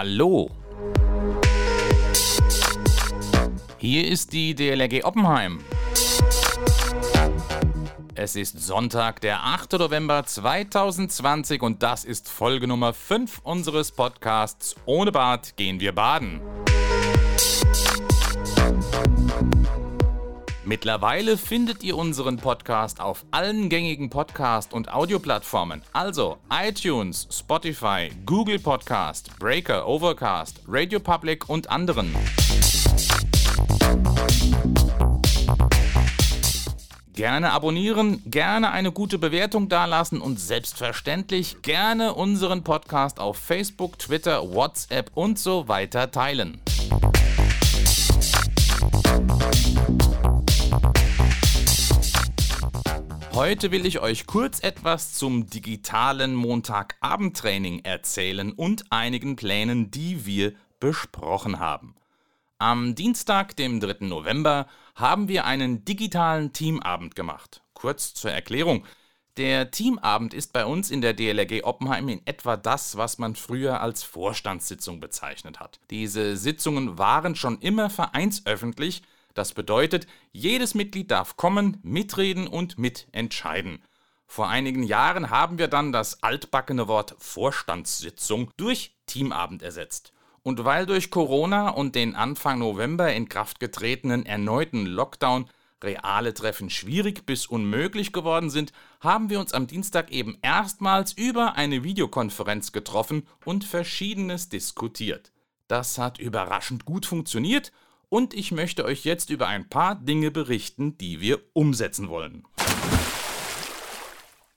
Hallo. Hier ist die DLRG Oppenheim. Es ist Sonntag, der 8. November 2020 und das ist Folge Nummer 5 unseres Podcasts Ohne Bad gehen wir baden. Mittlerweile findet ihr unseren Podcast auf allen gängigen Podcast- und Audioplattformen, also iTunes, Spotify, Google Podcast, Breaker, Overcast, Radio Public und anderen. Gerne abonnieren, gerne eine gute Bewertung dalassen und selbstverständlich gerne unseren Podcast auf Facebook, Twitter, WhatsApp und so weiter teilen. Heute will ich euch kurz etwas zum digitalen Montagabendtraining erzählen und einigen Plänen, die wir besprochen haben. Am Dienstag, dem 3. November, haben wir einen digitalen Teamabend gemacht. Kurz zur Erklärung. Der Teamabend ist bei uns in der DLRG Oppenheim in etwa das, was man früher als Vorstandssitzung bezeichnet hat. Diese Sitzungen waren schon immer vereinsöffentlich, das bedeutet, jedes Mitglied darf kommen, mitreden und mitentscheiden. Vor einigen Jahren haben wir dann das altbackene Wort Vorstandssitzung durch Teamabend ersetzt. Und weil durch Corona und den Anfang November in Kraft getretenen erneuten Lockdown reale Treffen schwierig bis unmöglich geworden sind, haben wir uns am Dienstag eben erstmals über eine Videokonferenz getroffen und verschiedenes diskutiert. Das hat überraschend gut funktioniert und ich möchte euch jetzt über ein paar Dinge berichten, die wir umsetzen wollen.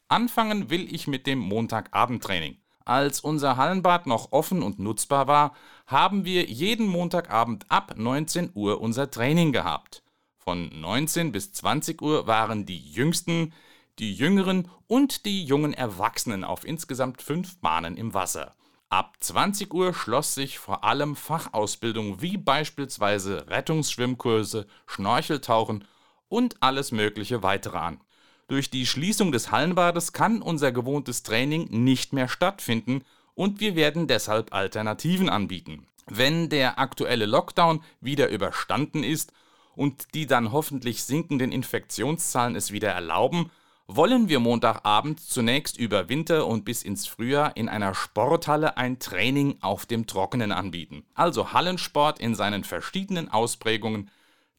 Anfangen will ich mit dem Montagabendtraining. Als unser Hallenbad noch offen und nutzbar war, haben wir jeden Montagabend ab 19 Uhr unser Training gehabt. Von 19 bis 20 Uhr waren die Jüngsten, die Jüngeren und die jungen Erwachsenen auf insgesamt fünf Bahnen im Wasser. Ab 20 Uhr schloss sich vor allem Fachausbildung wie beispielsweise Rettungsschwimmkurse, Schnorcheltauchen und alles mögliche weitere an. Durch die Schließung des Hallenbades kann unser gewohntes Training nicht mehr stattfinden und wir werden deshalb Alternativen anbieten. Wenn der aktuelle Lockdown wieder überstanden ist und die dann hoffentlich sinkenden Infektionszahlen es wieder erlauben, wollen wir Montagabend zunächst über Winter und bis ins Frühjahr in einer Sporthalle ein Training auf dem Trockenen anbieten. Also Hallensport in seinen verschiedenen Ausprägungen,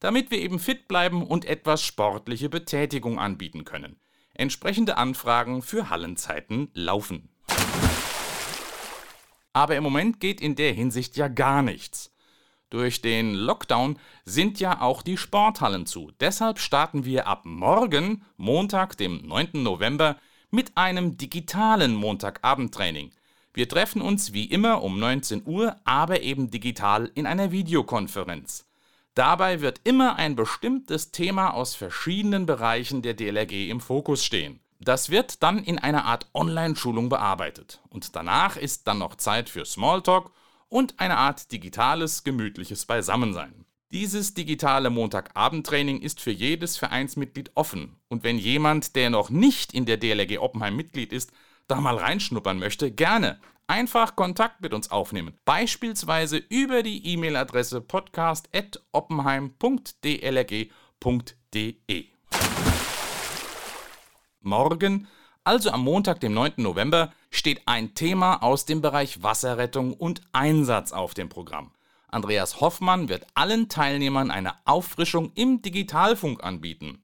damit wir eben fit bleiben und etwas sportliche Betätigung anbieten können. Entsprechende Anfragen für Hallenzeiten laufen. Aber im Moment geht in der Hinsicht ja gar nichts. Durch den Lockdown sind ja auch die Sporthallen zu. Deshalb starten wir ab morgen, Montag, dem 9. November, mit einem digitalen Montagabendtraining. Wir treffen uns wie immer um 19 Uhr, aber eben digital in einer Videokonferenz. Dabei wird immer ein bestimmtes Thema aus verschiedenen Bereichen der DLRG im Fokus stehen. Das wird dann in einer Art Online-Schulung bearbeitet. Und danach ist dann noch Zeit für Smalltalk und eine Art digitales, gemütliches Beisammensein. Dieses digitale Montagabendtraining ist für jedes Vereinsmitglied offen und wenn jemand, der noch nicht in der DLRG Oppenheim Mitglied ist, da mal reinschnuppern möchte, gerne einfach Kontakt mit uns aufnehmen. Beispielsweise über die E-Mail-Adresse podcast.oppenheim.dlrg.de. Morgen also am Montag, dem 9. November, steht ein Thema aus dem Bereich Wasserrettung und Einsatz auf dem Programm. Andreas Hoffmann wird allen Teilnehmern eine Auffrischung im Digitalfunk anbieten.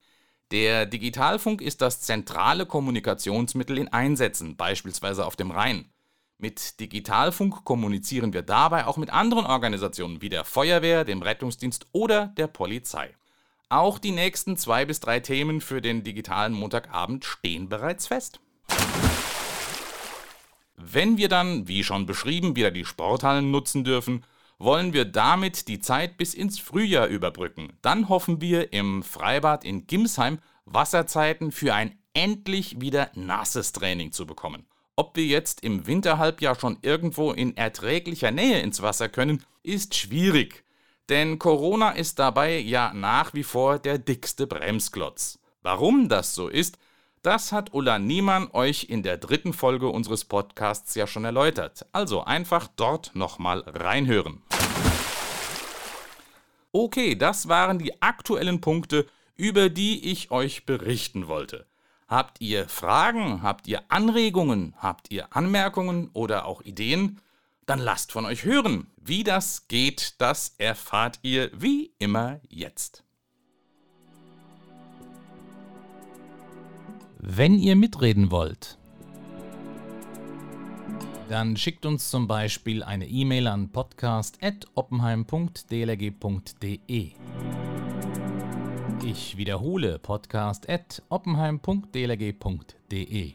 Der Digitalfunk ist das zentrale Kommunikationsmittel in Einsätzen, beispielsweise auf dem Rhein. Mit Digitalfunk kommunizieren wir dabei auch mit anderen Organisationen wie der Feuerwehr, dem Rettungsdienst oder der Polizei. Auch die nächsten zwei bis drei Themen für den digitalen Montagabend stehen bereits fest. Wenn wir dann, wie schon beschrieben, wieder die Sporthallen nutzen dürfen, wollen wir damit die Zeit bis ins Frühjahr überbrücken. Dann hoffen wir im Freibad in Gimsheim Wasserzeiten für ein endlich wieder nasses Training zu bekommen. Ob wir jetzt im Winterhalbjahr schon irgendwo in erträglicher Nähe ins Wasser können, ist schwierig. Denn Corona ist dabei ja nach wie vor der dickste Bremsklotz. Warum das so ist, Das hat Ulla Niemann euch in der dritten Folge unseres Podcasts ja schon erläutert. Also einfach dort nochmal reinhören. Okay, das waren die aktuellen Punkte, über die ich euch berichten wollte. Habt ihr Fragen, habt ihr Anregungen, habt ihr Anmerkungen oder auch Ideen? Dann lasst von euch hören. Wie das geht, das erfahrt ihr wie immer jetzt. Wenn ihr mitreden wollt, dann schickt uns zum Beispiel eine E-Mail an podcast.oppenheim.dlg.de. Ich wiederhole podcast.oppenheim.dlg.de.